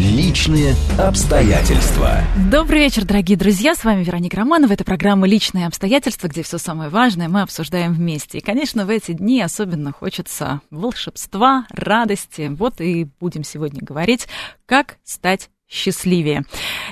Личные обстоятельства. Добрый вечер, дорогие друзья. С вами Вероника Романова. Это программа «Личные обстоятельства», где все самое важное мы обсуждаем вместе. И, конечно, в эти дни особенно хочется волшебства, радости. Вот и будем сегодня говорить, как стать счастливее.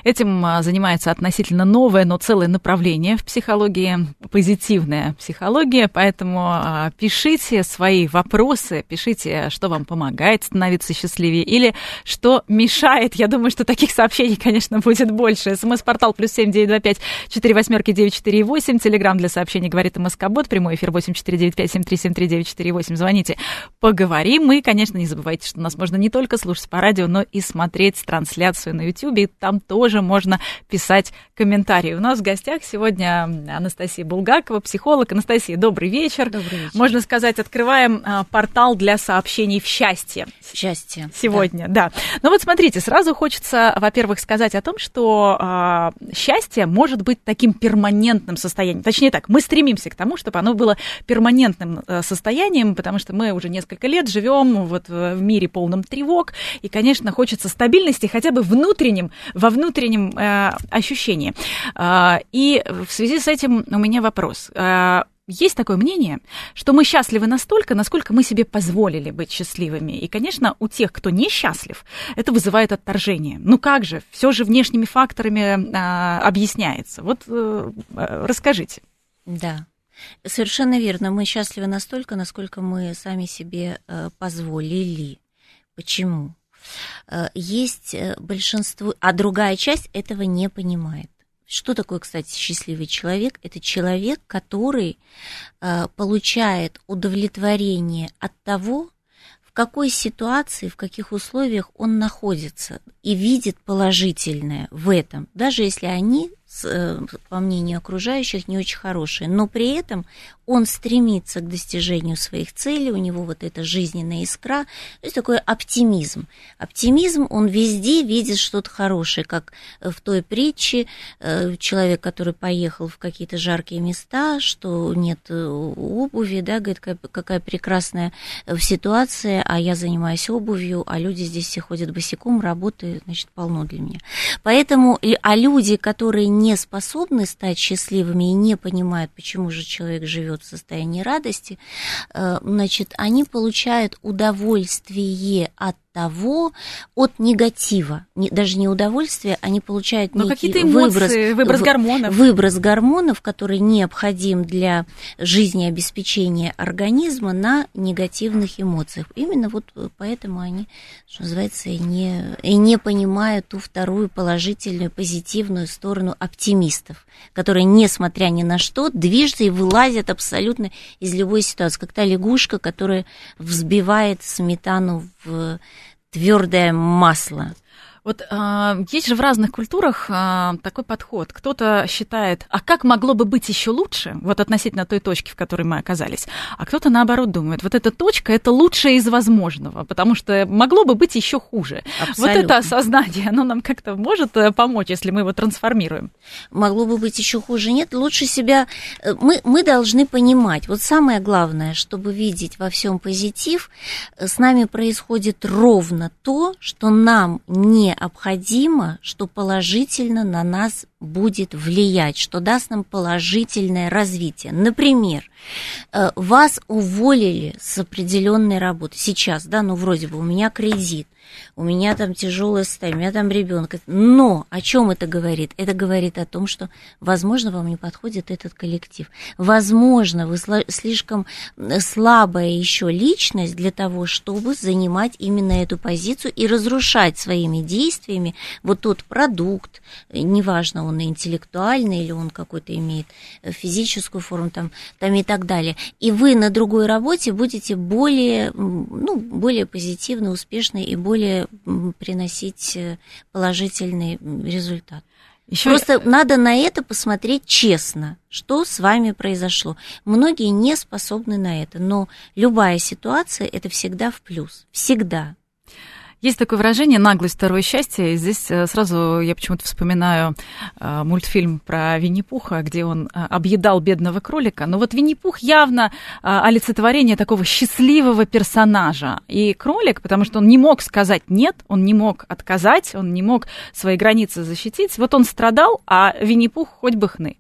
Этим а, занимается относительно новое, но целое направление в психологии, позитивная психология, поэтому а, пишите свои вопросы, пишите, что вам помогает становиться счастливее или что мешает. Я думаю, что таких сообщений, конечно, будет больше. СМС-портал плюс семь девять два пять четыре восьмерки девять четыре восемь. Телеграмм для сообщений говорит МСК-бот. Прямой эфир восемь четыре девять пять семь три семь три девять четыре восемь. Звоните, поговорим. И, конечно, не забывайте, что нас можно не только слушать по радио, но и смотреть трансляцию на YouTube. И там тоже можно писать комментарии. У нас в гостях сегодня Анастасия Булгакова, психолог. Анастасия, добрый вечер. Добрый вечер. Можно сказать, открываем а, портал для сообщений в счастье. Счастье. Сегодня, да. да. Ну вот смотрите, сразу хочется, во-первых, сказать о том, что а, счастье может быть таким перманентным состоянием. Точнее так, мы стремимся к тому, чтобы оно было перманентным а, состоянием, потому что мы уже несколько лет живем вот в мире полном тревог, и, конечно, хочется стабильности хотя бы внутренним, во внутреннем э, ощущении. Э, и в связи с этим у меня вопрос. Э, есть такое мнение, что мы счастливы настолько, насколько мы себе позволили быть счастливыми. И, конечно, у тех, кто несчастлив, это вызывает отторжение. Ну как же, все же внешними факторами а, объясняется. Вот а, расскажите. Да, совершенно верно. Мы счастливы настолько, насколько мы сами себе а, позволили. Почему? А, есть большинство, а другая часть этого не понимает. Что такое, кстати, счастливый человек? Это человек, который э, получает удовлетворение от того, в какой ситуации, в каких условиях он находится и видит положительное в этом, даже если они, э, по мнению окружающих, не очень хорошие, но при этом он стремится к достижению своих целей, у него вот эта жизненная искра, то есть такой оптимизм. Оптимизм, он везде видит что-то хорошее, как в той притче, э, человек, который поехал в какие-то жаркие места, что нет э, обуви, да, говорит, какая, прекрасная э, ситуация, а я занимаюсь обувью, а люди здесь все ходят босиком, работы, значит, полно для меня. Поэтому, а люди, которые не способны стать счастливыми и не понимают, почему же человек живет в состоянии радости, э, значит, они получают удовольствие от того, от негатива, не, даже не удовольствие, они получают Но некий эмоции, выброс, выброс гормонов. Выброс гормонов, который необходим для жизнеобеспечения организма на негативных эмоциях. Именно вот поэтому они, что называется, и не, и не понимают ту вторую положительную, позитивную сторону оптимистов, которые, несмотря ни на что, движутся и вылазят абсолютно из любой ситуации, как та лягушка, которая взбивает сметану в твердое масло. Вот а, есть же в разных культурах а, такой подход. Кто-то считает, а как могло бы быть еще лучше, вот относительно той точки, в которой мы оказались, а кто-то наоборот думает, вот эта точка это лучшее из возможного, потому что могло бы быть еще хуже. Абсолютно. Вот это осознание, оно нам как-то может э, помочь, если мы его трансформируем. Могло бы быть еще хуже, нет, лучше себя. Э, мы мы должны понимать. Вот самое главное, чтобы видеть во всем позитив, э, с нами происходит ровно то, что нам не необходимо, что положительно на нас будет влиять, что даст нам положительное развитие. Например, э, вас уволили с определенной работы сейчас, да, ну вроде бы у меня кредит, у меня там тяжелое состояние, у меня там ребенок. Но о чем это говорит? Это говорит о том, что, возможно, вам не подходит этот коллектив. Возможно, вы слишком слабая еще личность для того, чтобы занимать именно эту позицию и разрушать своими действиями вот тот продукт, неважно, он интеллектуальный или он какой-то имеет физическую форму там, там и так далее. И вы на другой работе будете более, ну, более позитивно, успешны и более более приносить э, положительный результат. Еще... Просто надо на это посмотреть честно, что с вами произошло. Многие не способны на это, но любая ситуация это всегда в плюс, всегда. Есть такое выражение «наглость второе счастье». И здесь э, сразу я почему-то вспоминаю э, мультфильм про Винни-Пуха, где он э, объедал бедного кролика. Но вот Винни-Пух явно олицетворение такого счастливого персонажа. И кролик, потому что он не мог сказать «нет», он не мог отказать, он не мог свои границы защитить. Вот он страдал, а Винни-Пух хоть бы хны.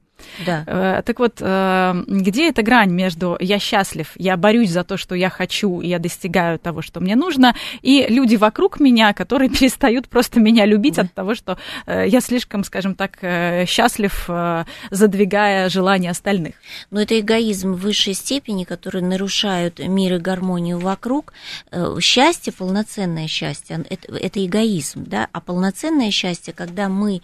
Да. Э, так вот, э, где эта грань между я счастлив, я борюсь за то, что я хочу, я достигаю того, что мне нужно, и люди вокруг меня, которые перестают просто меня любить да. от того, что э, я слишком, скажем так, счастлив, задвигая желания остальных. Но это эгоизм в высшей степени, который нарушают мир и гармонию вокруг. Счастье, полноценное счастье, это, это эгоизм, да, а полноценное счастье, когда мы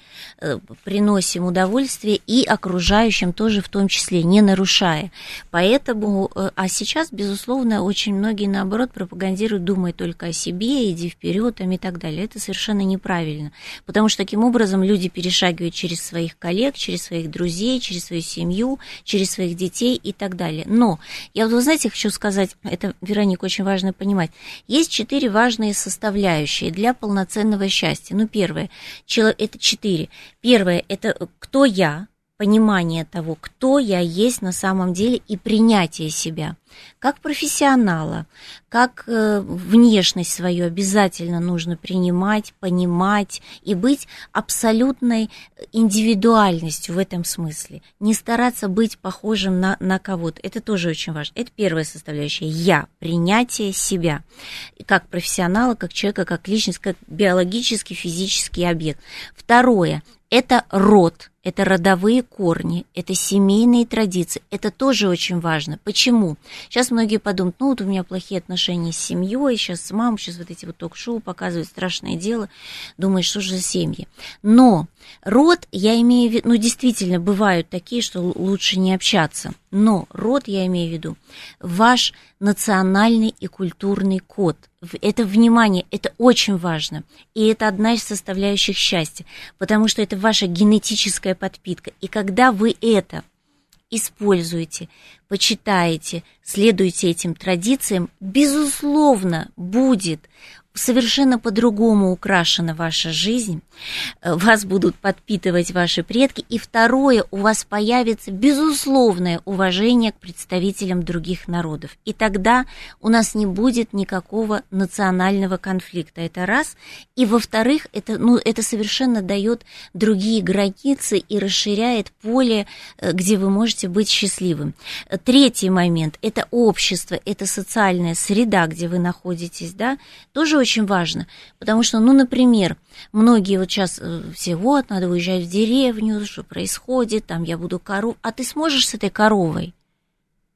приносим удовольствие и окружаем окружающим тоже в том числе, не нарушая. Поэтому, э, а сейчас, безусловно, очень многие, наоборот, пропагандируют, думай только о себе, иди вперед и так далее. Это совершенно неправильно, потому что таким образом люди перешагивают через своих коллег, через своих друзей, через свою семью, через своих детей и так далее. Но я вот, вы знаете, хочу сказать, это, Вероника, очень важно понимать, есть четыре важные составляющие для полноценного счастья. Ну, первое, это четыре. Первое, это кто я, понимание того, кто я есть на самом деле и принятие себя. Как профессионала, как э, внешность свою обязательно нужно принимать, понимать и быть абсолютной индивидуальностью в этом смысле. Не стараться быть похожим на, на кого-то. Это тоже очень важно. Это первая составляющая. Я, принятие себя. Как профессионала, как человека, как личность, как биологический, физический объект. Второе – это род, это родовые корни, это семейные традиции. Это тоже очень важно. Почему? Сейчас многие подумают, ну вот у меня плохие отношения с семьей, сейчас с мамой, сейчас вот эти вот ток-шоу показывают страшное дело. Думаешь, что же за семьи? Но род, я имею в виду, ну действительно бывают такие, что лучше не общаться. Но род, я имею в виду, ваш национальный и культурный код. Это внимание, это очень важно. И это одна из составляющих счастья, потому что это ваша генетическая подпитка. И когда вы это используете, почитаете, следуете этим традициям, безусловно, будет совершенно по-другому украшена ваша жизнь, э, вас будут подпитывать ваши предки, и второе, у вас появится безусловное уважение к представителям других народов. И тогда у нас не будет никакого национального конфликта. Это раз. И во-вторых, это, ну, это совершенно дает другие границы и расширяет поле, э, где вы можете быть счастливым. Третий момент – это общество, это социальная среда, где вы находитесь, да, тоже очень важно, потому что, ну, например, многие вот сейчас э, все, вот, надо уезжать в деревню, что происходит, там я буду коров, а ты сможешь с этой коровой?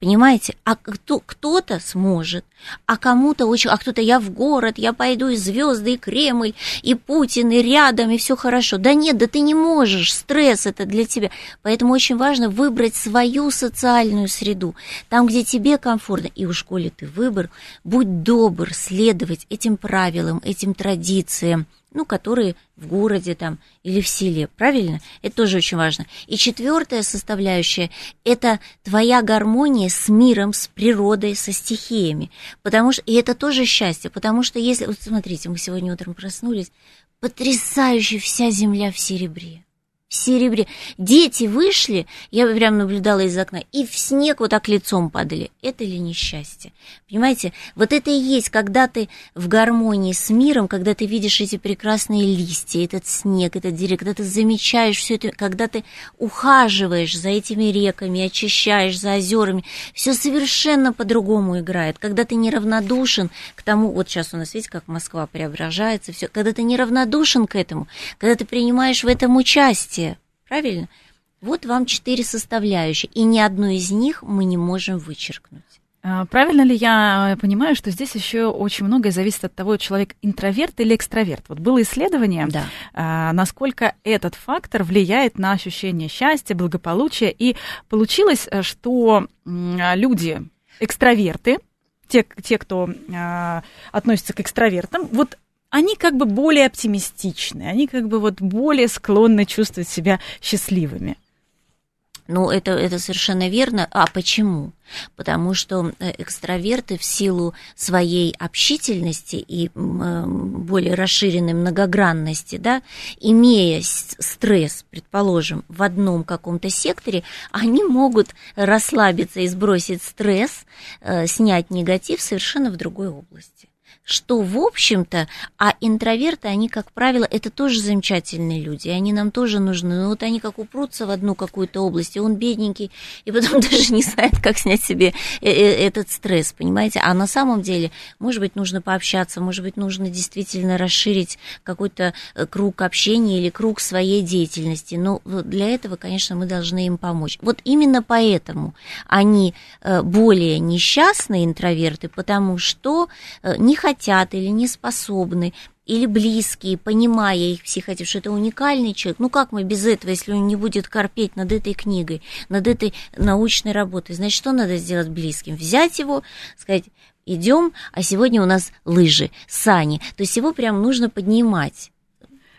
Понимаете? А кто, кто-то сможет, а кому-то очень, а кто-то я в город, я пойду и звезды, и Кремль, и Путин, и рядом, и все хорошо. Да нет, да ты не можешь, стресс это для тебя. Поэтому очень важно выбрать свою социальную среду, там, где тебе комфортно, и в школе ты выбор, будь добр следовать этим правилам, этим традициям, ну, которые в городе там или в селе, правильно? Это тоже очень важно. И четвертая составляющая – это твоя гармония с миром, с природой, со стихиями. Потому что, и это тоже счастье, потому что если, вот смотрите, мы сегодня утром проснулись, потрясающе вся земля в серебре в серебре. Дети вышли, я прям наблюдала из окна, и в снег вот так лицом падали. Это ли несчастье? Понимаете, вот это и есть, когда ты в гармонии с миром, когда ты видишь эти прекрасные листья, этот снег, этот деревья, когда ты замечаешь все это, когда ты ухаживаешь за этими реками, очищаешь за озерами, все совершенно по-другому играет. Когда ты неравнодушен к тому, вот сейчас у нас, видите, как Москва преображается, все, когда ты неравнодушен к этому, когда ты принимаешь в этом участие, Правильно? Вот вам четыре составляющие, и ни одну из них мы не можем вычеркнуть. А, правильно ли я понимаю, что здесь еще очень многое зависит от того, человек интроверт или экстраверт? Вот было исследование, да. А, насколько этот фактор влияет на ощущение счастья, благополучия, и получилось, что люди экстраверты, те, те кто а, относится к экстравертам, вот они как бы более оптимистичны, они как бы вот более склонны чувствовать себя счастливыми. Ну, это, это совершенно верно. А почему? Потому что э, экстраверты в силу своей общительности и э, более расширенной многогранности, да, имея стресс, предположим, в одном каком-то секторе, они могут расслабиться и сбросить стресс, э, снять негатив совершенно в другой области что, в общем-то, а интроверты, они, как правило, это тоже замечательные люди, они нам тоже нужны, но вот они как упрутся в одну какую-то область, и он бедненький, и потом даже не знает, как снять себе э, э, этот стресс, понимаете, а на самом деле, может быть, нужно пообщаться, может быть, нужно действительно расширить какой-то э, круг общения или круг своей деятельности, но для этого, конечно, мы должны им помочь. Вот именно поэтому они более несчастные интроверты, потому что не хотят хотят или не способны, или близкие, понимая их психотип, что это уникальный человек. Ну как мы без этого, если он не будет корпеть над этой книгой, над этой научной работой? Значит, что надо сделать близким? Взять его, сказать, идем, а сегодня у нас лыжи, сани. То есть его прям нужно поднимать.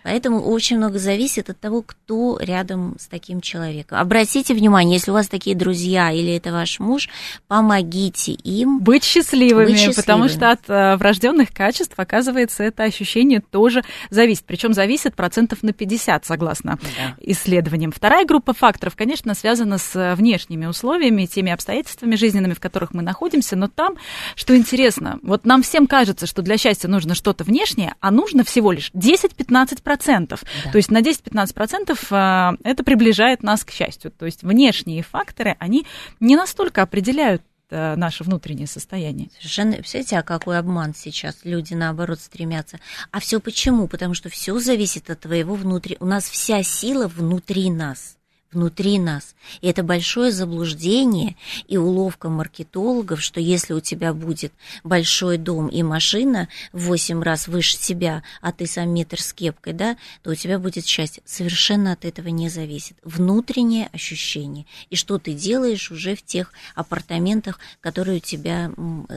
Поэтому очень много зависит от того, кто рядом с таким человеком. Обратите внимание, если у вас такие друзья или это ваш муж, помогите им быть счастливыми, быть счастливыми. потому что от э, врожденных качеств, оказывается, это ощущение тоже зависит. Причем зависит процентов на 50, согласно да. исследованиям. Вторая группа факторов, конечно, связана с внешними условиями, теми обстоятельствами жизненными, в которых мы находимся, но там, что интересно, вот нам всем кажется, что для счастья нужно что-то внешнее, а нужно всего лишь 10-15% 10%. Да. То есть на 10-15% а, это приближает нас к счастью. То есть внешние факторы, они не настолько определяют а, наше внутреннее состояние. Совершенно, представляете, а какой обман сейчас? Люди, наоборот, стремятся. А все почему? Потому что все зависит от твоего внутри. У нас вся сила внутри нас внутри нас. И это большое заблуждение и уловка маркетологов, что если у тебя будет большой дом и машина в 8 раз выше тебя, а ты сам метр с кепкой, да, то у тебя будет счастье. Совершенно от этого не зависит. Внутреннее ощущение. И что ты делаешь уже в тех апартаментах, которые у тебя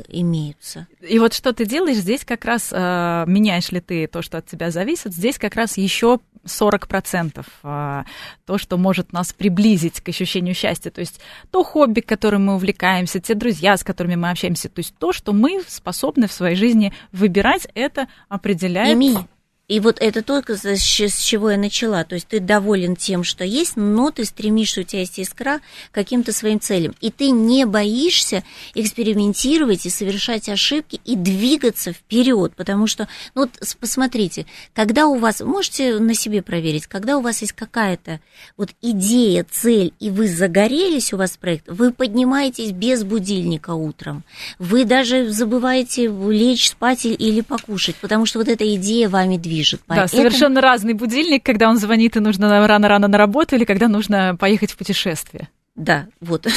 имеются. И вот что ты делаешь здесь как раз, э, меняешь ли ты то, что от тебя зависит, здесь как раз еще 40% э, то, что может нас нас приблизить к ощущению счастья. То есть то хобби, которым мы увлекаемся, те друзья, с которыми мы общаемся. То есть то, что мы способны в своей жизни выбирать, это определяет... Ими. И вот это только с чего я начала. То есть ты доволен тем, что есть, но ты стремишься, у тебя есть искра каким-то своим целям. И ты не боишься экспериментировать и совершать ошибки и двигаться вперед. Потому что, ну вот посмотрите, когда у вас, можете на себе проверить, когда у вас есть какая-то вот идея, цель, и вы загорелись, у вас проект, вы поднимаетесь без будильника утром. Вы даже забываете лечь спать или покушать, потому что вот эта идея вами движется движет. Поэтому... Да, совершенно разный будильник, когда он звонит и нужно рано-рано на работу, или когда нужно поехать в путешествие. Да, вот.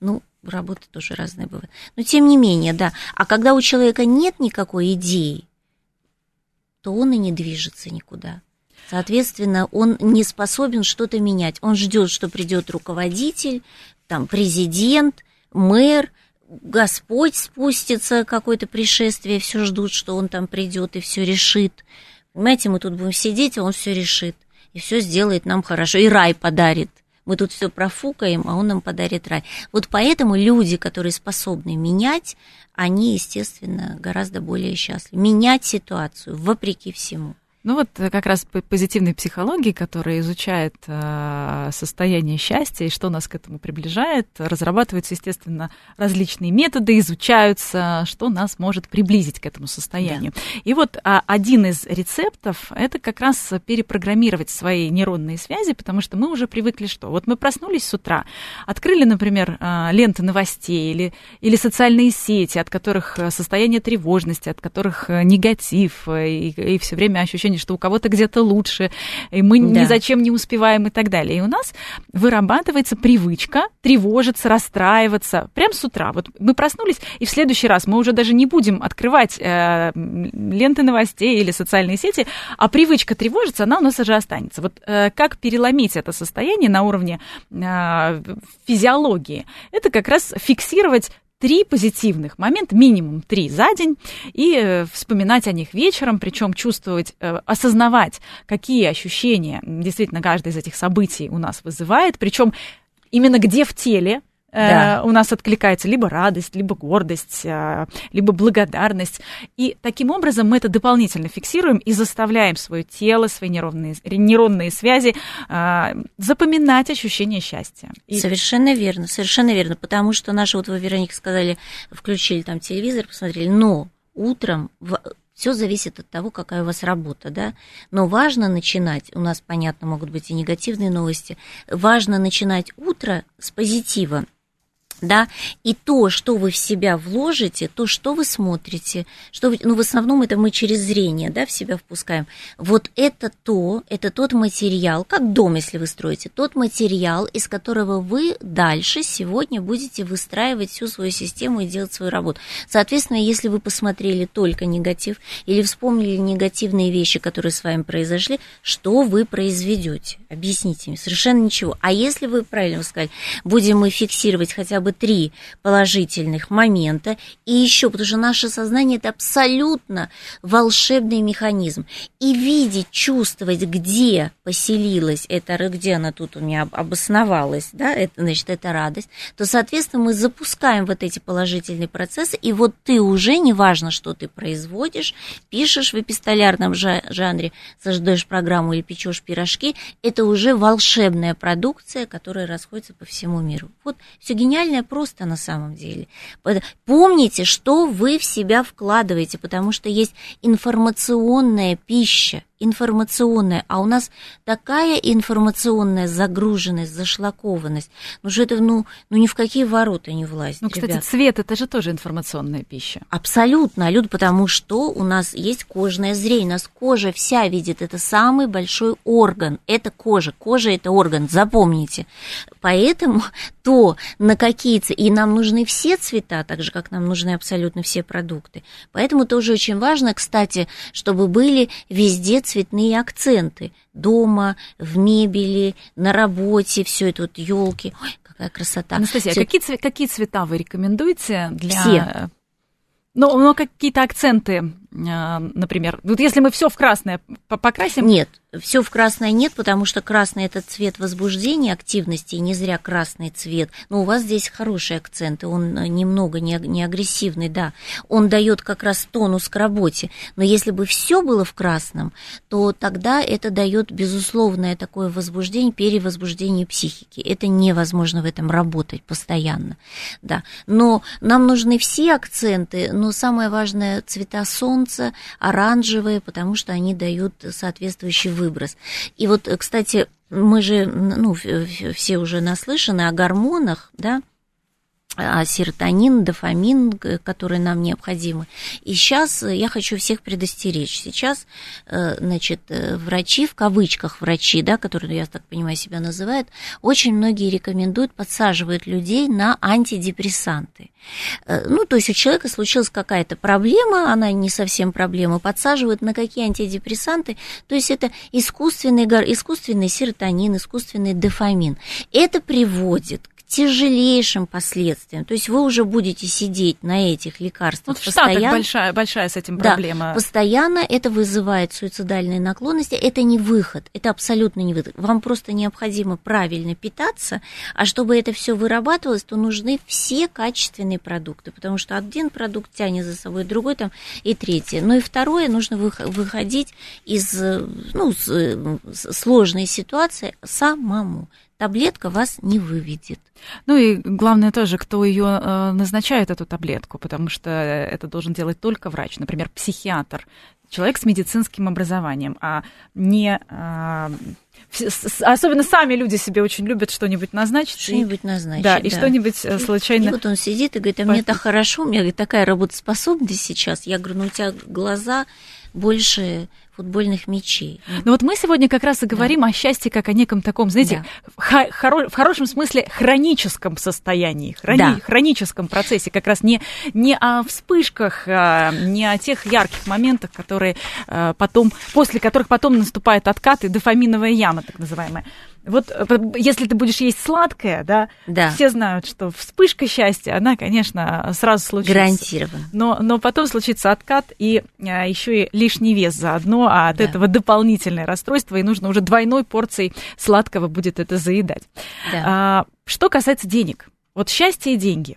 Ну, работы тоже разные бывают. Но тем не менее, да. А когда у человека нет никакой идеи, то он и не движется никуда. Соответственно, он не способен что-то менять. Он ждет, что придет руководитель, там, президент, мэр, Господь спустится, какое-то пришествие, все ждут, что он там придет и все решит. Понимаете, мы тут будем сидеть, а он все решит. И все сделает нам хорошо. И рай подарит. Мы тут все профукаем, а он нам подарит рай. Вот поэтому люди, которые способны менять, они, естественно, гораздо более счастливы. Менять ситуацию вопреки всему. Ну вот э, как раз по позитивной психологии, которая изучает э, состояние счастья и что нас к этому приближает, разрабатываются, естественно, различные методы, изучаются, что нас может приблизить к этому состоянию. Да. И вот а, один из рецептов – это как раз перепрограммировать свои нейронные связи, потому что мы уже привыкли что? Вот мы проснулись с утра, открыли, например, э, ленты новостей или, или социальные сети, от которых э, состояние тревожности, от которых э, негатив и, и все время ощущение ощущение, что у кого-то где-то лучше, и мы да. ни зачем не успеваем и так далее. И у нас вырабатывается привычка тревожиться, расстраиваться прямо с утра. Вот мы проснулись, и в следующий раз мы уже даже не будем открывать э, ленты новостей или социальные сети, а привычка тревожиться, она у нас уже останется. Вот э, как переломить это состояние на уровне э, физиологии? Это как раз фиксировать три позитивных момента, минимум три за день, и э, вспоминать о них вечером, причем чувствовать, э, осознавать, какие ощущения действительно каждое из этих событий у нас вызывает, причем именно где в теле да. у нас откликается либо радость, либо гордость, либо благодарность. И таким образом мы это дополнительно фиксируем и заставляем свое тело, свои нейронные, нейронные связи запоминать ощущение счастья. И... Совершенно верно, совершенно верно, потому что наши, вот вы, Вероника, сказали, включили там телевизор, посмотрели, но утром все зависит от того, какая у вас работа, да. Но важно начинать, у нас, понятно, могут быть и негативные новости, важно начинать утро с позитива да, и то, что вы в себя вложите, то, что вы смотрите, что вы, ну, в основном это мы через зрение, да, в себя впускаем, вот это то, это тот материал, как дом, если вы строите, тот материал, из которого вы дальше сегодня будете выстраивать всю свою систему и делать свою работу. Соответственно, если вы посмотрели только негатив или вспомнили негативные вещи, которые с вами произошли, что вы произведете? Объясните мне, совершенно ничего. А если вы, правильно вы сказали, будем мы фиксировать хотя бы три положительных момента. И еще, потому что наше сознание это абсолютно волшебный механизм. И видеть, чувствовать, где поселилась эта, где она тут у меня обосновалась, да, это, значит, это радость, то, соответственно, мы запускаем вот эти положительные процессы, и вот ты уже, неважно, что ты производишь, пишешь в эпистолярном жанре, создаешь программу или печешь пирожки, это уже волшебная продукция, которая расходится по всему миру. Вот все гениальное просто на самом деле. Помните, что вы в себя вкладываете, потому что есть информационная пища, информационная, а у нас такая информационная загруженность, зашлакованность, ну что это, ну, ну ни в какие ворота не влазит. Ну, кстати, ребят. цвет это же тоже информационная пища. Абсолютно, Люд, потому что у нас есть кожное зрение, у нас кожа вся видит, это самый большой орган, это кожа, кожа это орган, запомните. Поэтому то, на какие и нам нужны все цвета, так же, как нам нужны абсолютно все продукты. Поэтому тоже очень важно, кстати, чтобы были везде цветные акценты. Дома, в мебели, на работе, все это вот елки. Ой, какая красота. Анастасия, а какие, цве- какие цвета вы рекомендуете для... Все. Ну, но какие-то акценты, а, например, вот если мы все в красное покрасим... Нет, все в красное нет, потому что красный это цвет возбуждения, активности, и не зря красный цвет. Но у вас здесь хороший акцент, и он э, немного не, не агрессивный, да. Он дает как раз тонус к работе. Но если бы все было в красном, то тогда это дает безусловное такое возбуждение, перевозбуждение психики. Это невозможно в этом работать постоянно, да. Но нам нужны все акценты, но самое важное цвета солнца, оранжевые, потому что они дают соответствующий выброс. И вот, кстати, мы же, ну, все уже наслышаны о гормонах, да, серотонин, дофамин, которые нам необходимы. И сейчас я хочу всех предостеречь. Сейчас, э, значит, э, врачи, в кавычках врачи, да, которые, я так понимаю, себя называют, очень многие рекомендуют, подсаживают людей на антидепрессанты. Э, ну, то есть у человека случилась какая-то проблема, она не совсем проблема, подсаживают на какие антидепрессанты, то есть это искусственный, искусственный серотонин, искусственный дофамин. Это приводит тяжелейшим последствиям. То есть вы уже будете сидеть на этих лекарствах вот в постоянно. Штатах большая, большая с этим проблема. Да, постоянно это вызывает суицидальные наклонности. Это не выход, это абсолютно не выход. Вам просто необходимо правильно питаться, а чтобы это все вырабатывалось, то нужны все качественные продукты, потому что один продукт тянет за собой другой там и третий. Но и второе, нужно выходить из ну, сложной ситуации самому таблетка вас не выведет. Ну и главное тоже, кто ее э, назначает, эту таблетку, потому что это должен делать только врач, например, психиатр, человек с медицинским образованием, а не... Э, особенно сами люди себе очень любят что-нибудь назначить. Что-нибудь назначить, да. И что-нибудь э, случайно... И вот он сидит и говорит, а мне так хорошо, у меня говорит, такая работоспособность сейчас. Я говорю, ну у тебя глаза больше футбольных мячей. Ну вот мы сегодня как раз и говорим да. о счастье как о неком таком, знаете, да. хоро- в хорошем смысле хроническом состоянии, хрони- да. хроническом процессе, как раз не, не о вспышках, а не о тех ярких моментах, которые а, потом, после которых потом наступает откат и дофаминовая яма, так называемая. Вот э, если ты будешь есть сладкое, да, Да. все знают, что вспышка счастья, она, конечно, сразу случится. Гарантированно. Но, но потом случится откат и а, еще и лишний вес заодно, а от Да. этого дополнительное расстройство, и нужно уже двойной порцией сладкого будет это заедать. Да. А, что касается денег, вот счастье и деньги.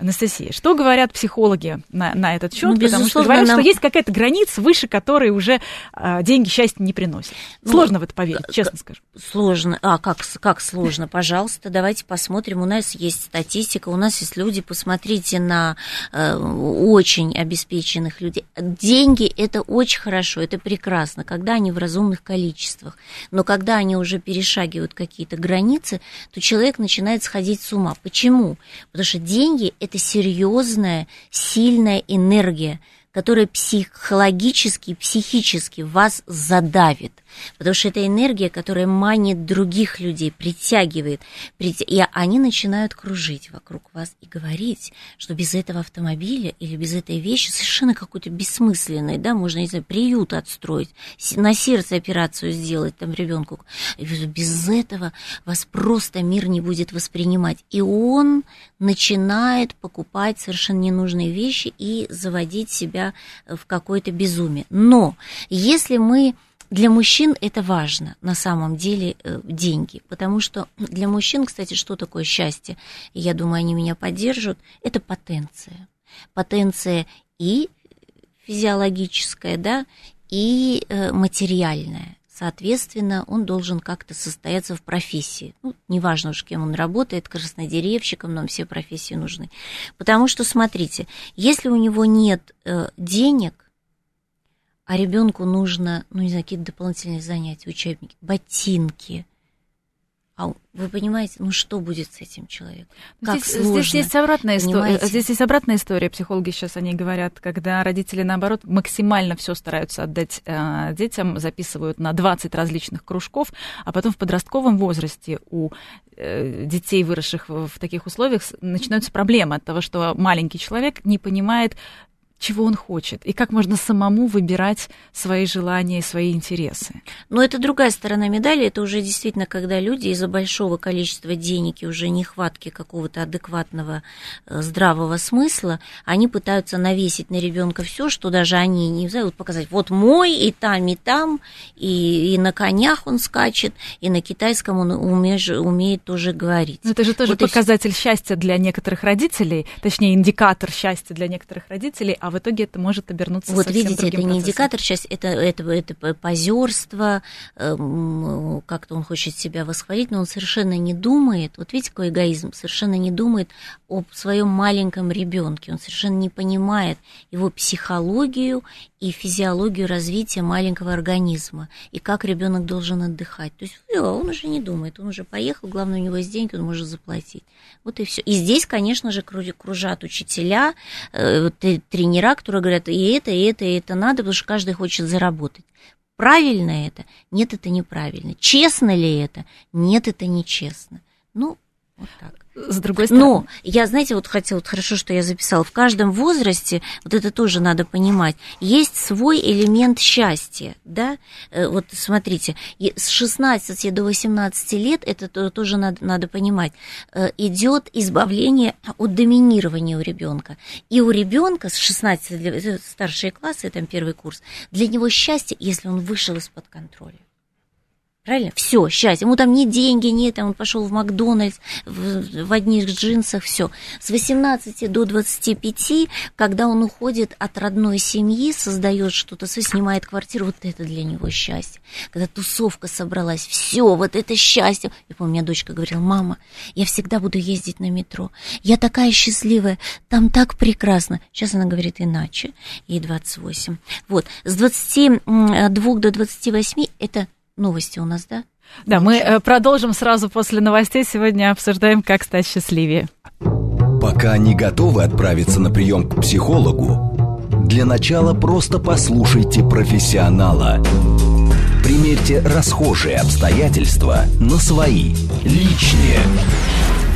Анастасия, что говорят психологи на, на этот счет? Ну, Потому что говорят, нам- что есть какая-то граница, выше которой уже а, деньги счастья не приносят. Ну, Сложно в это поверить, честно скажу. Сложно. А как, как сложно? Пожалуйста, давайте посмотрим. У нас есть статистика, у нас есть люди. Посмотрите на э, очень обеспеченных людей. Деньги – это очень хорошо, это прекрасно, когда они в разумных количествах. Но когда они уже перешагивают какие-то границы, то человек начинает сходить с ума. Почему? Потому что деньги – это серьезная, сильная энергия, которая психологически, психически вас задавит. Потому что это энергия, которая манит других людей, притягивает. прит- И они начинают кружить вокруг вас и говорить, что без этого автомобиля или без этой вещи совершенно какой-то бессмысленной, да, можно, не знаю, приют отстроить, на сердце операцию сделать там ребенку. Без этого вас просто мир не будет воспринимать. И он начинает покупать совершенно ненужные вещи и заводить себя в какое-то безумие. Но если мы для мужчин это важно, на самом деле, э, деньги. Потому что для мужчин, кстати, что такое счастье? Я думаю, они меня поддержат. Это потенция. Потенция и физиологическая, да, и э, материальная. Соответственно, он должен как-то состояться в профессии. Ну, неважно уж, кем он работает, краснодеревщиком, нам все профессии нужны. Потому что, смотрите, если у него нет э, денег, а ребенку нужно, ну, не знаю, какие-то дополнительные занятия, учебники, ботинки. А вы понимаете, ну что будет с этим человеком? Как здесь, сложно. здесь есть обратная история. Здесь есть обратная история. Психологи сейчас о ней говорят, когда родители наоборот максимально все стараются отдать э, детям, записывают на 20 различных кружков, а потом в подростковом возрасте у э, детей, выросших в, в таких условиях, начинаются проблемы от того, что маленький человек не понимает, чего он хочет, и как можно самому выбирать свои желания и свои интересы. Но это другая сторона медали, это уже действительно, когда люди из-за большого количества денег и уже нехватки какого-то адекватного э, здравого смысла, они пытаются навесить на ребенка все, что даже они не знаю, вот показать, вот мой и там, и там, и, и на конях он скачет, и на китайском он умеет, умеет тоже говорить. Но это же тоже Вот и показатель счастья для некоторых родителей, точнее, индикатор счастья для некоторых родителей, а в итоге это может обернуться Вот совсем видите, это не индикатор счастья, это, это, это позерство, эм, как-то он хочет себя восхвалить, но он совершенно не думает, вот видите, какой эгоизм, совершенно не думает об своем маленьком ребенке, он совершенно не понимает его психологию и физиологию развития маленького организма, и как ребенок должен отдыхать. То есть всё, он уже не думает, он уже поехал, главное, у него есть деньги, он может заплатить. Вот и все. И здесь, конечно же, кру- кружат учителя, э, т- тренера, которые говорят, и это, и это, и это надо, потому что каждый хочет заработать. Правильно это? Нет, это неправильно. Честно ли это? Нет, это нечестно. Ну, вот так. С другой стороны, Но я, знаете, вот хотела, вот хорошо, что я записала, в каждом возрасте, вот это тоже надо понимать, есть свой элемент счастья, да, Э, вот смотрите, с 16 до 18 лет, это то- тоже надо, надо понимать, э, идет избавление от доминирования у ребенка. И у ребенка с 16 лет, это старшие классы, там первый курс, для него счастье, если он вышел из-под контроля. Правильно? Все, счастье. Ему там ни деньги, нет, он пошел в Макдональдс в, в одних джинсах, все. С 18 до 25, когда он уходит от родной семьи, создает что-то, снимает квартиру, вот это для него счастье. Когда тусовка собралась, все, вот это счастье. Я помню, у меня дочка говорила, мама, я всегда буду ездить на метро. Я такая счастливая, там так прекрасно. Сейчас она говорит иначе, ей 28. Вот, с 22 до 28 это новости у нас, да? да, мы э, продолжим сразу после новостей. Сегодня обсуждаем, как стать счастливее. Пока не готовы отправиться на прием к психологу, для начала просто послушайте профессионала. Примерьте расхожие обстоятельства на свои, личные.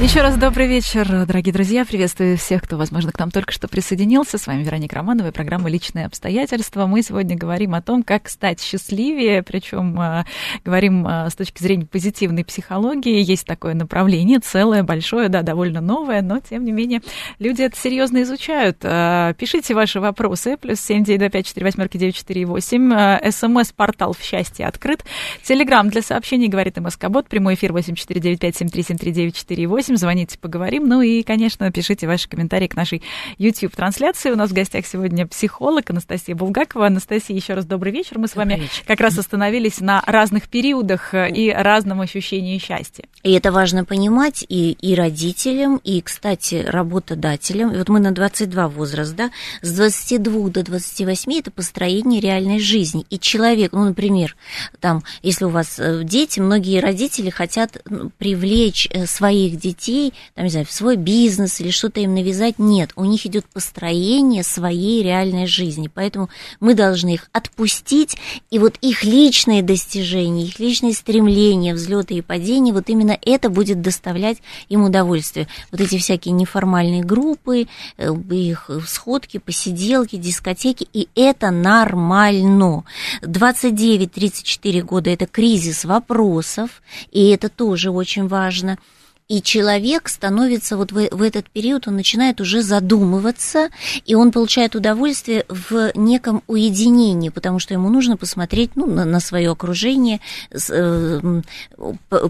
Еще раз добрый вечер, дорогие друзья. Приветствую всех, кто, возможно, к нам только что присоединился. С вами Вероника Романова и программа «Личные обстоятельства». Мы сегодня говорим о том, как стать счастливее, причем э, говорим э, с точки зрения позитивной психологии. Есть такое направление, целое, большое, да, довольно новое, но, тем не менее, люди это серьезно изучают. Э, пишите ваши вопросы. Плюс семь девять два пять четыре восьмерки девять четыре восемь. СМС-портал в счастье открыт. Телеграмм для сообщений, говорит МСК-бот. Прямой эфир восемь четыре девять пять семь три семь три девять четыре восемь. 8. Звоните, поговорим. Ну и, конечно, пишите ваши комментарии к нашей YouTube-трансляции. У нас в гостях сегодня психолог Анастасия Булгакова. Анастасия, еще раз добрый вечер. Мы с вами как раз остановились на разных периодах э, и разном ощущении счастья. И это важно понимать и, и родителям, и, кстати, работодателям. И вот мы на 22 возраст, да, с 22 до 28 это построение реальной жизни. И человек, ну, например, там, если у вас э, дети, многие родители хотят ну, привлечь э, своих детей, там, не знаю, в свой бизнес или что-то им навязать. Нет, у них идет построение своей реальной жизни. Поэтому мы должны их отпустить, и вот их личные достижения, их личные стремления, взлеты и падения, вот именно это будет доставлять им удовольствие. Вот эти всякие неформальные группы, э, их сходки, посиделки, дискотеки, и это нормально. 29-34 года – это кризис вопросов, и это тоже очень важно – и человек становится вот в, в этот период, он начинает уже задумываться, и он получает удовольствие в неком уединении, потому что ему нужно посмотреть ну, на, на свое окружение, э,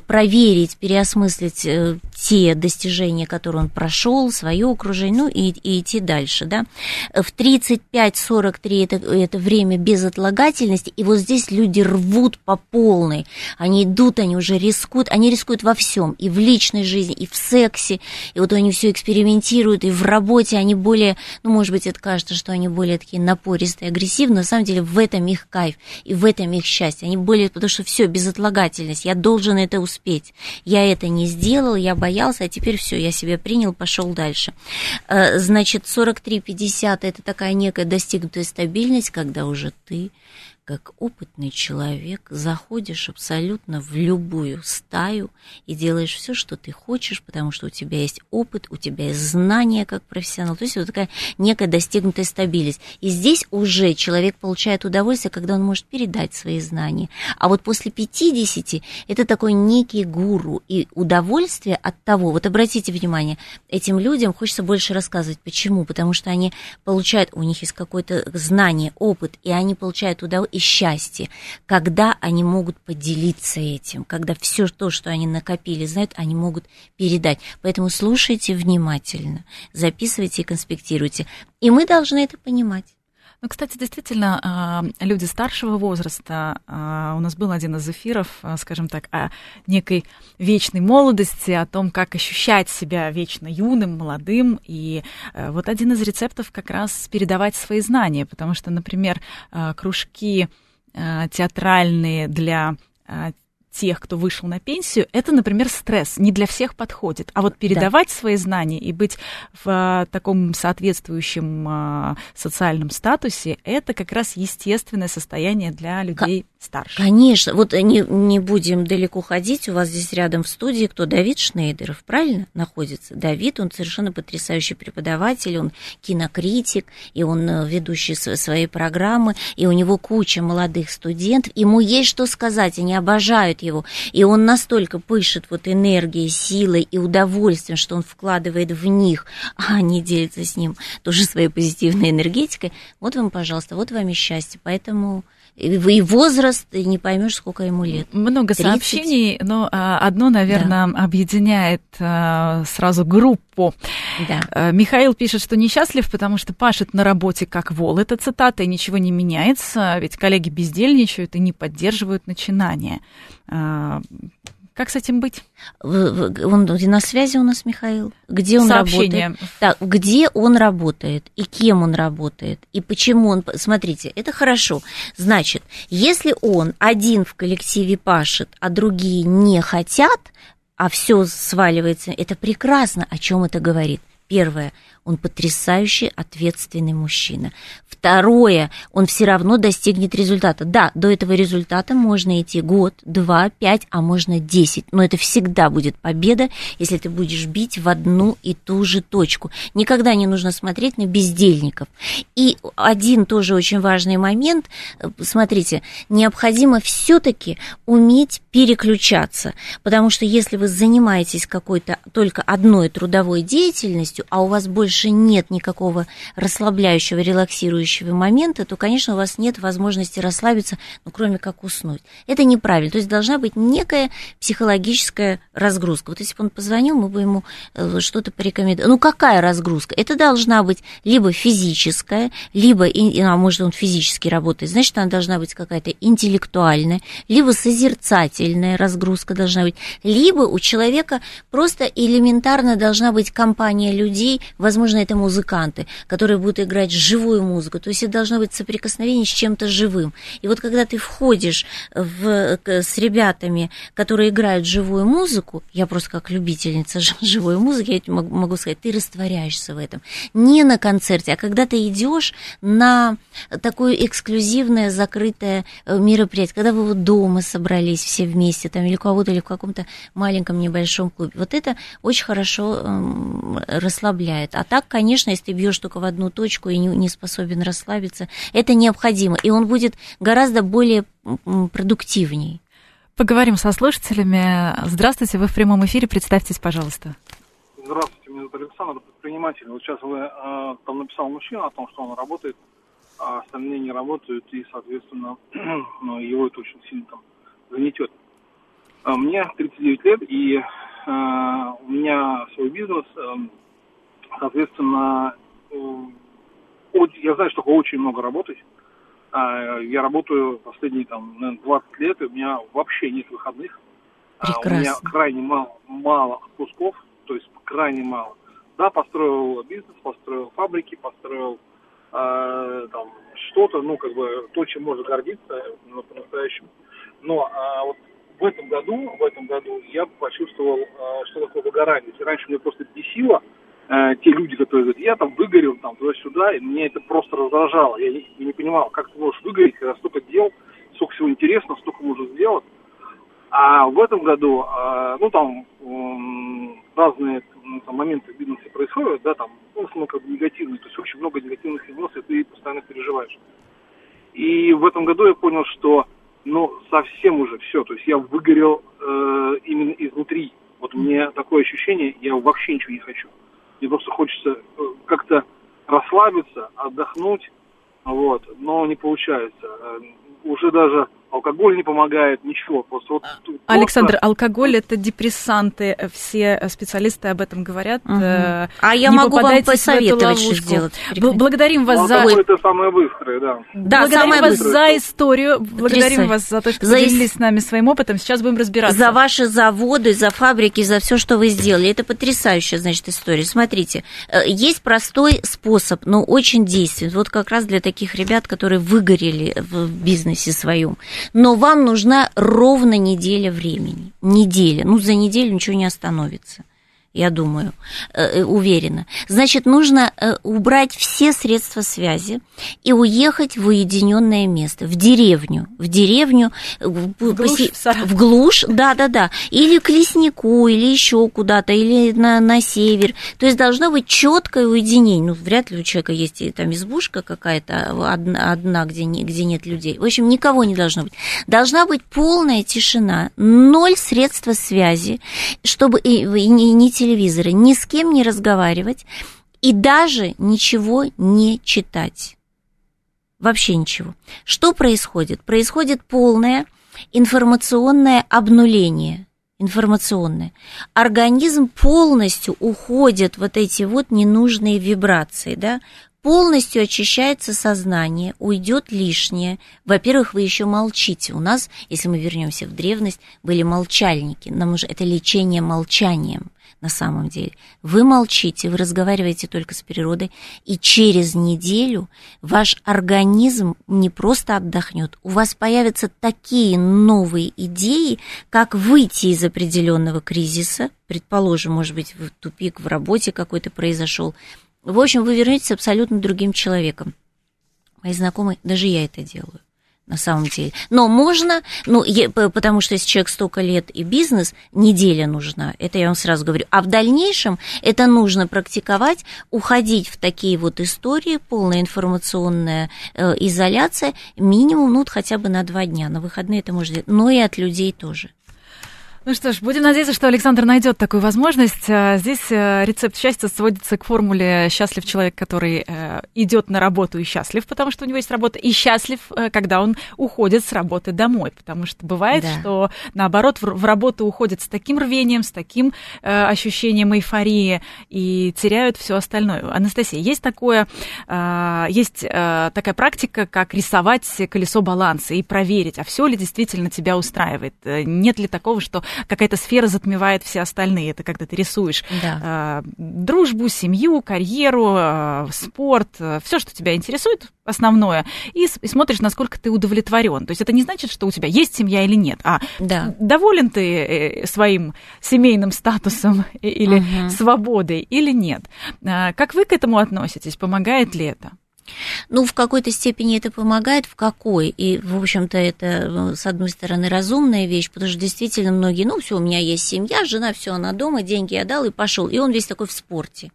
проверить, переосмыслить э, те достижения, которые он прошел, свое окружение, ну и, и идти дальше. Да? В 35-43 это, это время безотлагательности, и вот здесь люди рвут по полной, они идут, они уже рискуют, они рискуют во всем, и в личной личной жизни, и в сексе, и вот они все экспериментируют, и в работе они более, ну, может быть, это кажется, что они более такие напористые, агрессивные, на самом деле в этом их кайф, и в этом их счастье, они более, потому что все, безотлагательность, я должен это успеть, я это не сделал, я боялся, а теперь все, я себя принял, пошел дальше. Э, значит, 43-50 это такая некая достигнутая стабильность, когда уже ты как опытный человек заходишь абсолютно в любую стаю и делаешь все, что ты хочешь, потому что у тебя есть опыт, у тебя есть знания как профессионал. То есть вот такая некая достигнутая стабильность. И здесь уже человек получает удовольствие, когда он может передать свои знания. А вот после 50 это такой некий гуру и удовольствие от того, вот обратите внимание, этим людям хочется больше рассказывать. Почему? Потому что они получают, у них есть какое-то знание, опыт, и они получают удовольствие и счастье, когда они могут поделиться этим, когда все то, что они накопили, знают, они могут передать. Поэтому слушайте внимательно, записывайте и конспектируйте. И мы должны это понимать. Ну, кстати, действительно, а, люди старшего возраста, а, у нас был один из эфиров, а, скажем так, о некой вечной молодости, о том, как ощущать себя вечно юным, молодым. И вот один из рецептов как раз передавать свои знания, потому что, например, кружки театральные для тех, кто вышел на пенсию, это, например, стресс, не для всех подходит. А вот передавать да. свои знания и быть в а, таком соответствующем а, социальном статусе, это как раз естественное состояние для людей старше. Конечно, вот не, не будем далеко ходить, у вас здесь рядом в студии кто? Давид Шнейдеров, правильно, находится? Давид, он совершенно потрясающий преподаватель, он кинокритик, и он э, ведущий своей программы, и у него куча молодых студентов, ему есть что сказать, они обожают его, и он настолько пышет вот энергией, силой и удовольствием, что он вкладывает в них, а они делятся с ним тоже своей позитивной энергетикой. Вот вам, пожалуйста, вот вам и счастье, поэтому и возраст, и не поймешь, сколько ему лет. Много 30. сообщений, но а, одно, наверное, да. объединяет а, сразу группу. Да. А, Михаил пишет, что несчастлив, потому что пашет на работе как вол. Это цитата, и ничего не меняется, ведь коллеги бездельничают и не поддерживают начинания. Как с этим быть? Он на связи у нас, Михаил. Где он Сообщение. работает? Так, где он работает и кем он работает и почему он. Смотрите, это хорошо. Значит, если он один в коллективе пашет, а другие не хотят, а все сваливается, это прекрасно. О чем это говорит? Первое, он потрясающий ответственный мужчина. Второе, он все равно достигнет результата. Да, до этого результата можно идти год, два, пять, а можно десять. Но это всегда будет победа, если ты будешь бить в одну и ту же точку. Никогда не нужно смотреть на бездельников. И один тоже очень важный момент. Смотрите, необходимо все-таки уметь переключаться. Потому что если вы занимаетесь какой-то только одной трудовой деятельностью, а у вас больше нет никакого расслабляющего, релаксирующего момента, то, конечно, у вас нет возможности расслабиться, ну, кроме как уснуть. Это неправильно. То есть должна быть некая психологическая разгрузка. Вот если бы он позвонил, мы бы ему э, что-то порекомендовали. Ну, какая разгрузка? Это должна быть либо физическая, либо, а может, он физически работает, значит, она должна быть какая-то интеллектуальная, либо созерцательная разгрузка должна быть, либо у человека просто элементарно должна быть компания людей, возможно, это музыканты, которые будут играть живую музыку, то есть это должно быть соприкосновение с чем-то живым. И вот когда ты входишь в, с ребятами, которые играют живую музыку, я просто как любительница живой музыки, я могу, сказать, ты растворяешься в этом. Не на концерте, а когда ты идешь на такое эксклюзивное, закрытое э, мероприятие, когда вы вот дома собрались все вместе, там, или у кого-то, или в каком-то маленьком небольшом клубе. Вот это очень хорошо э, расслабляет. А так, конечно, если ты бьешь только в одну точку и не, не способен расслабиться, это необходимо. И он будет гораздо более продуктивней. Поговорим со слушателями. Здравствуйте, вы в прямом эфире. Представьтесь, пожалуйста. Здравствуйте, меня зовут Александр, предприниматель. Вот сейчас вы э, там написал мужчина о том, что он работает, а остальные не работают, и, соответственно, ну, его это очень сильно там гнетет. А мне 39 лет, и э, у меня свой бизнес, э, соответственно, э, я знаю, что такое очень много работать. Э, я работаю последние там, наверное, 20 лет, и у меня вообще нет выходных. Прекрасно. У меня крайне мало, мало отпусков, то есть крайне мало. Да, построил бизнес, построил фабрики, построил э, там что-то, ну, как бы, то, чем можно гордиться ну, по-настоящему. Но а, вот в этом году, в этом году я почувствовал, а, что такое выгорание. Если раньше мне просто бесило а, те люди, которые говорят, я там выгорел, там, туда-сюда, и мне это просто раздражало. Я не, не понимал, как ты можешь выгореть, когда столько дел, столько всего интересного, столько можно сделать. А в этом году, а, ну, там, разные ну, там, моменты в бизнесе происходят, да, там, ну, в основном как бы негативные, то есть очень много негативных эмоций, ты постоянно переживаешь. И в этом году я понял, что, ну, совсем уже все, то есть я выгорел э, именно изнутри. Вот мне такое ощущение, я вообще ничего не хочу. Мне просто хочется э, как-то расслабиться, отдохнуть, вот, но не получается. Э, уже даже алкоголь не помогает, ничего. Просто, вот, Александр, просто... алкоголь это депрессанты, все специалисты об этом говорят. Угу. А я могу вам посоветовать, что сделать. Благодарим вас за... это самое быстрое, да. Да, Благодарим самое вас быстрое. за историю, благодарим вас за то, что за поделились с нами своим опытом. Сейчас будем разбираться. За ваши заводы, за фабрики, за все, что вы сделали. Это потрясающая, значит, история. Смотрите, э, есть простой способ, но очень действенный. Вот как раз для таких ребят, которые выгорели в бизнесе своем но вам нужна ровно неделя времени. Неделя. Ну, за неделю ничего не остановится я думаю, э, э, уверена. Значит, нужно э, убрать все средства связи и уехать в уединенное место, в деревню, в деревню, в глушь, поси... в глушь да, да, да, или к леснику, или еще куда-то, или на, на север. То есть должно быть четкое уединение. Ну, вряд ли у человека есть там избушка какая-то одна, одна где, не, где нет людей. В общем, никого не должно быть. Должна быть полная тишина, ноль средства связи, чтобы и, и не, не телевизора, ни с кем не разговаривать и даже ничего не читать. Вообще ничего. Что происходит? Происходит полное информационное обнуление. Информационное. Организм полностью уходит вот эти вот ненужные вибрации, да, полностью очищается сознание, уйдет лишнее. Во-первых, вы еще молчите. У нас, если мы вернемся в древность, были молчальники. Нам уже это лечение молчанием на самом деле. Вы молчите, вы разговариваете только с природой, и через неделю ваш организм не просто отдохнет, у вас появятся такие новые идеи, как выйти из определенного кризиса, предположим, может быть, в тупик в работе какой-то произошел. В общем, вы вернетесь абсолютно другим человеком. Мои знакомые, даже я это делаю на самом деле. Но можно, ну, потому что если человек столько лет и бизнес, неделя нужна, это я вам сразу говорю. А в дальнейшем это нужно практиковать, уходить в такие вот истории, полная информационная э, изоляция, минимум, ну, хотя бы на два дня. На выходные это можно делать, но и от людей тоже. Ну что ж, будем надеяться, что Александр найдет такую возможность. А, здесь э, рецепт счастья сводится к формуле «счастлив человек, который э, идет на работу и счастлив, потому что у него есть работа, и счастлив, э, когда он уходит с работы домой». Потому что бывает, да. что наоборот в работу уходят с таким рвением, с таким ощущением эйфории и теряют все остальное. Анастасия, есть такое, есть такая практика, как рисовать колесо баланса и проверить, а все ли действительно тебя устраивает. Нет ли такого, что какая-то сфера затмевает все остальные. Это когда ты рисуешь да. э, дружбу, семью, карьеру, э, спорт, э, все, что тебя интересует, основное, и, и смотришь, насколько ты удовлетворен. То есть это не значит, что у тебя есть семья или нет, а да. доволен ты э, своим семейным статусом или угу. свободой или нет. Как вы к этому относитесь? Помогает ли это? Ну, в какой-то степени это помогает, в какой? И, в общем-то, это, ну, с одной стороны, разумная вещь, потому что действительно многие, ну, все, у меня есть семья, жена, все, она дома, деньги я дал и пошел. И он весь такой в спорте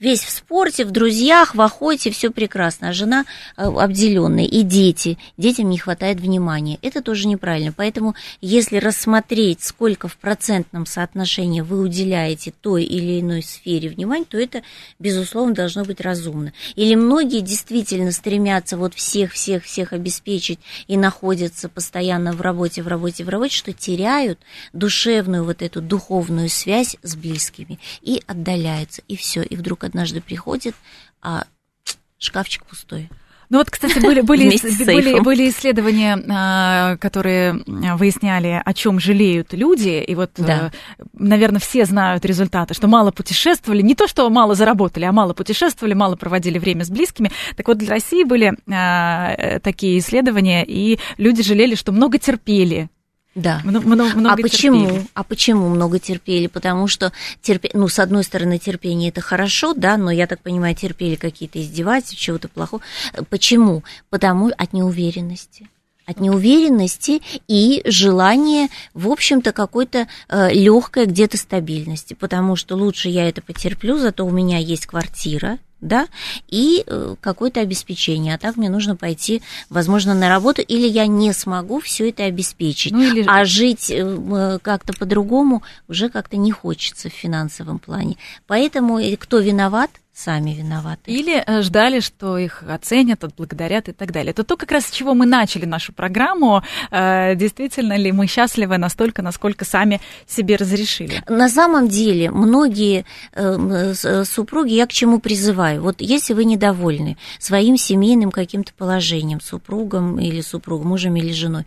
весь в спорте, в друзьях, в охоте, все прекрасно, а жена э, обделенная, и дети, детям не хватает внимания. Это тоже неправильно. Поэтому, если рассмотреть, сколько в процентном соотношении вы уделяете той или иной сфере внимания, то это, безусловно, должно быть разумно. Или многие действительно стремятся вот всех-всех-всех обеспечить и находятся постоянно в работе, в работе, в работе, что теряют душевную вот эту духовную связь с близкими и отдаляются, и все, и вдруг однажды приходит, а шкафчик пустой. Ну вот, кстати, были, были, были, были исследования, а, которые выясняли, о чем жалеют люди. И вот, да. Э, наверное, все знают результаты, что мало путешествовали. Не то, что мало заработали, а мало путешествовали, мало проводили время с близкими. Так вот, для России были а, э, такие исследования, и люди жалели, что много терпели да. Много, много а почему? А почему много терпели? Потому что терпе... ну, с одной стороны, терпение это хорошо, да, но я так понимаю, терпели какие-то издевательства, чего-то плохого. Почему? Потому от неуверенности от неуверенности и желания, в общем-то, какой-то э, легкой где-то стабильности, потому что лучше я это потерплю, зато у меня есть квартира, да, и э, какое-то обеспечение. А так мне нужно пойти, возможно, на работу, или я не смогу все это обеспечить. Ну, или... А жить э, как-то по-другому уже как-то не хочется в финансовом плане. Поэтому э, кто виноват? Сами виноваты. Или э, ждали, что их оценят, отблагодарят и так далее. Это то, как раз с чего мы начали нашу программу. Э, действительно ли мы счастливы настолько, насколько сами себе разрешили? На самом деле, многие э, супруги, я к чему призываю? Вот если вы недовольны своим семейным каким-то положением, супругом или супругом, мужем или женой,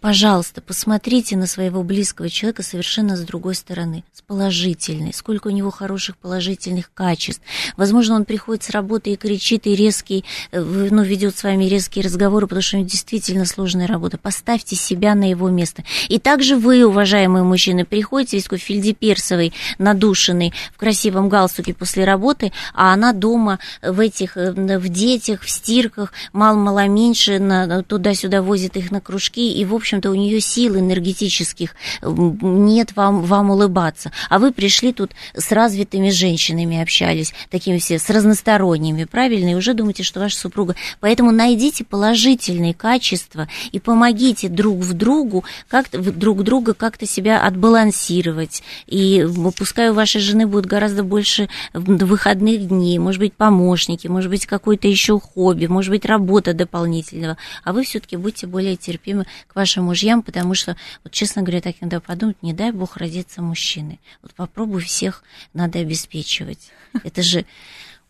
пожалуйста, посмотрите на своего близкого человека совершенно с другой стороны, с положительной, сколько у него хороших положительных качеств. Возможно, он приходит с работы и кричит, и резкий, э, ну, ведет с вами резкие разговоры, потому что у него действительно сложная работа. Поставьте себя на его место. И также вы, уважаемые мужчины, приходите весь такой фельдеперсовый, надушенный, в красивом галстуке после работы, а она дома в этих, э, в детях, в стирках, мало-мало меньше, туда-сюда возит их на кружки, и, в общем, общем-то, у нее сил энергетических нет вам, вам улыбаться. А вы пришли тут с развитыми женщинами общались, такими все, с разносторонними, правильно? И уже думаете, что ваша супруга... Поэтому найдите положительные качества и помогите друг в другу, как друг друга как-то себя отбалансировать. И пускай у вашей жены будет гораздо больше выходных дней, может быть, помощники, может быть, какое-то еще хобби, может быть, работа дополнительного. А вы все-таки будьте более терпимы к вашим нашим мужьям, потому что, вот, честно говоря, так иногда подумать, не дай бог родиться мужчины. Вот попробуй всех надо обеспечивать. Это же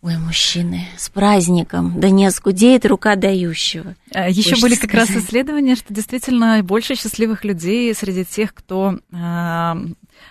Ой, мужчины, с праздником, да не оскудеет рука дающего. А, Еще были как сказать. раз исследования, что действительно больше счастливых людей среди тех, кто э,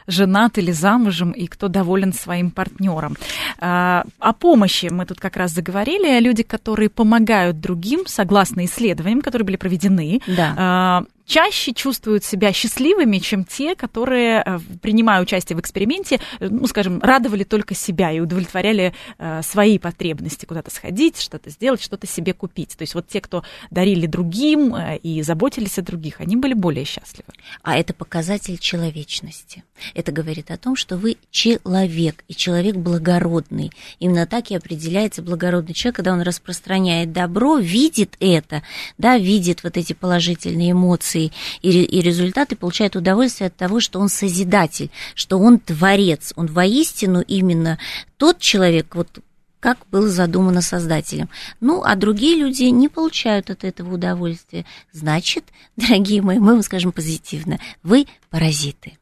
женат или замужем и кто доволен своим партнером. Э, о помощи мы тут как раз заговорили. Люди, которые помогают другим, согласно исследованиям, которые были проведены, да. э, чаще чувствуют себя счастливыми, чем те, которые, э, принимая участие в эксперименте, ну, скажем, радовали только себя и удовлетворяли э, свои потребности, куда-то сходить, что-то сделать, что-то себе купить. То есть вот те, кто дарили другим э, и заботились о других, они были более счастливы. А это показатель человечности. Это говорит о том, что вы человек, и человек благородный. Именно так и определяется благородный человек, когда он распространяет добро, видит это, да, видит вот эти положительные эмоции, эмоции и, и результаты, получает удовольствие от того, что он созидатель, что он творец, он воистину именно тот человек, вот как было задумано создателем. Ну, а другие люди не получают от этого удовольствия. Значит, дорогие мои, мы вам скажем позитивно, вы паразиты.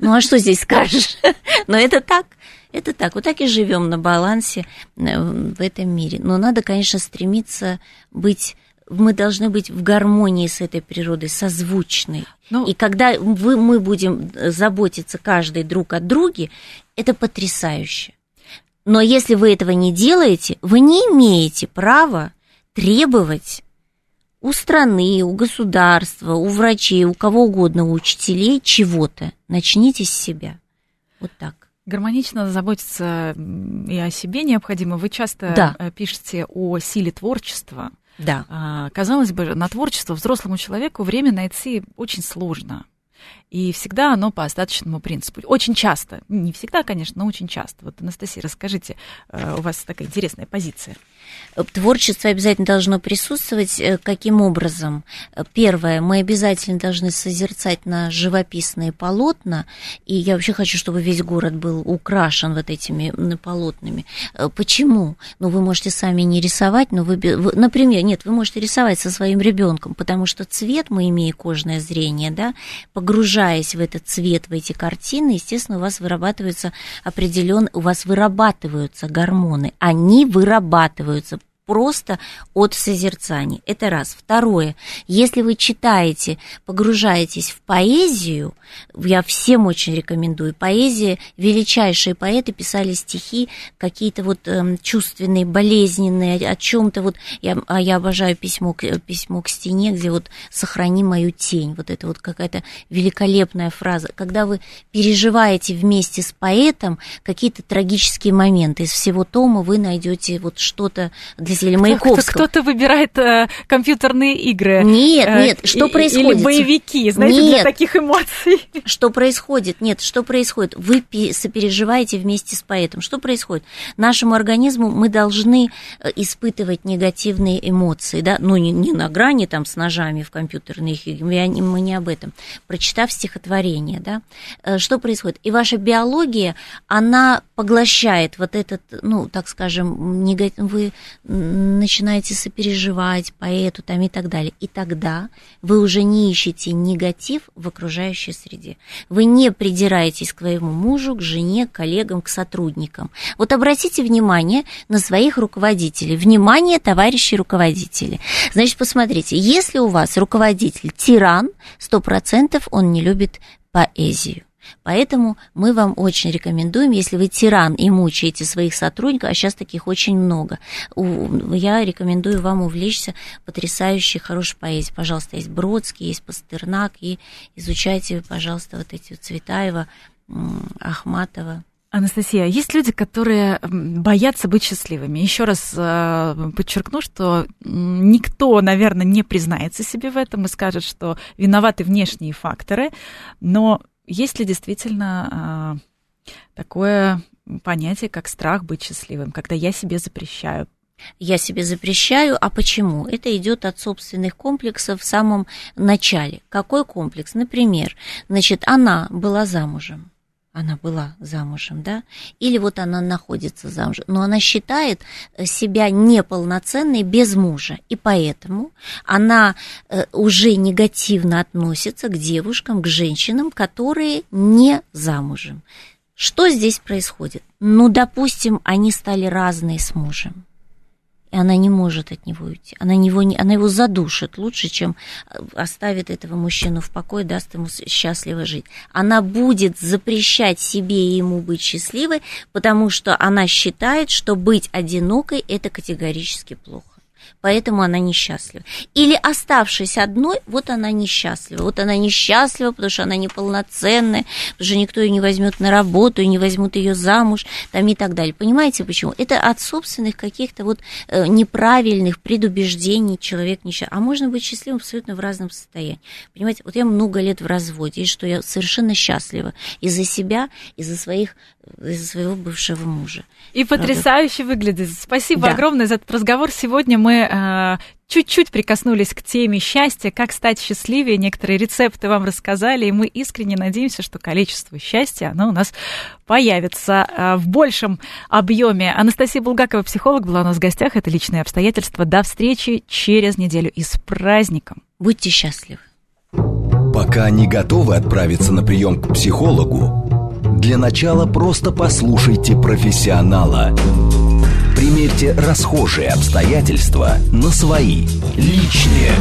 Ну, а что здесь скажешь? Но это так, это так. Вот так и живем на балансе э, в этом мире. Но надо, конечно, стремиться быть мы должны быть в гармонии с этой природой, созвучной. Ну, и когда вы, мы будем заботиться каждый друг от друга, это потрясающе. Но если вы этого не делаете, вы не имеете права требовать у страны, у государства, у врачей, у кого угодно, у учителей чего-то. Начните с себя. Вот так. Гармонично заботиться и о себе необходимо. Вы часто да. Э, пишете о силе творчества. Да. А, казалось бы, на творчество взрослому человеку время найти очень сложно. И всегда оно по остаточному принципу. Очень часто, не всегда, конечно, но очень часто. Вот, Анастасия, расскажите, э, у вас такая интересная позиция. Творчество обязательно должно присутствовать. Э, каким образом? Первое, мы обязательно должны созерцать на живописные полотна, и я вообще хочу, чтобы весь город был украшен вот этими полотнами. Э, почему? Ну, вы можете сами не рисовать, но вы, например, нет, вы можете рисовать со своим ребенком, потому что цвет, мы имеем кожное зрение, да, погружаясь в этот цвет, в эти картины, естественно, у вас вырабатываются определенные, у вас вырабатываются гормоны, они вырабатываются становится просто от созерцания. Это раз. Второе. Если вы читаете, погружаетесь в поэзию, я всем очень рекомендую. Поэзия, величайшие поэты писали стихи какие-то вот э, чувственные, болезненные, о чем-то вот. Я, а я обожаю письмо, письмо к стене, где вот «сохрани мою тень». Вот это вот какая-то великолепная фраза. Когда вы переживаете вместе с поэтом какие-то трагические моменты, из всего тома вы найдете вот что-то для или Маяковского. Кто-то выбирает э, компьютерные игры. Нет, э, нет, что и, происходит? Или боевики, знаете, нет. для таких эмоций. Что происходит? Нет, что происходит? Вы сопереживаете вместе с поэтом. Что происходит? Нашему организму мы должны э, испытывать негативные эмоции, да, ну не, не на грани там с ножами в компьютерных играх, мы не об этом. Прочитав стихотворение, да, э, что происходит? И ваша биология, она поглощает вот этот, ну, так скажем, негатив, вы начинаете сопереживать поэту там и так далее. И тогда вы уже не ищете негатив в окружающей среде. Вы не придираетесь к своему мужу, к жене, к коллегам, к сотрудникам. Вот обратите внимание на своих руководителей. Внимание, товарищи руководители. Значит, посмотрите, если у вас руководитель тиран, 100% он не любит поэзию. Поэтому мы вам очень рекомендуем, если вы тиран и мучаете своих сотрудников, а сейчас таких очень много, я рекомендую вам увлечься потрясающей, хорошей поэзией. Пожалуйста, есть Бродский, есть Пастернак, и изучайте, пожалуйста, вот эти Цветаева, Ахматова. Анастасия, есть люди, которые боятся быть счастливыми. Еще раз э, подчеркну, что никто, наверное, не признается себе в этом и скажет, что виноваты внешние факторы, но есть ли действительно а, такое понятие, как страх быть счастливым, когда я себе запрещаю я себе запрещаю. А почему? Это идет от собственных комплексов в самом начале. Какой комплекс? Например, значит, она была замужем она была замужем, да, или вот она находится замужем, но она считает э, себя неполноценной без мужа, и поэтому она э, уже негативно относится к девушкам, к женщинам, которые не замужем. Что здесь происходит? Ну, допустим, они стали разные с мужем и она не может от него уйти. Она, него не, она его задушит лучше, чем э, оставит этого мужчину в покое, даст ему счастливо жить. Она будет запрещать себе и ему быть счастливой, потому что она считает, что быть одинокой – это категорически плохо поэтому она несчастлива. Или оставшись одной, вот она несчастлива. Вот она несчастлива, потому что она неполноценная, потому что никто ее не возьмет на работу и не возьмут ее замуж, там и так далее. Понимаете почему? Это от собственных каких-то вот э, неправильных предубеждений человек несчастлив. А можно быть счастливым абсолютно в разном состоянии. Понимаете, вот я много лет в разводе, и что я совершенно счастлива из-за себя, из-за своих из-за своего бывшего мужа. И потрясающе выглядит. Спасибо да. огромное за этот разговор. Сегодня мы э, чуть-чуть прикоснулись к теме счастья, как стать счастливее. Некоторые рецепты вам рассказали, и мы искренне надеемся, что количество счастья, оно у нас появится э, в большем объеме. Анастасия Булгакова, психолог, была у нас в гостях. Это личные обстоятельства. До встречи через неделю и с праздником. Будьте счастливы. Пока не готовы отправиться на прием к психологу, для начала просто послушайте профессионала. Примерьте расхожие обстоятельства на свои, личные.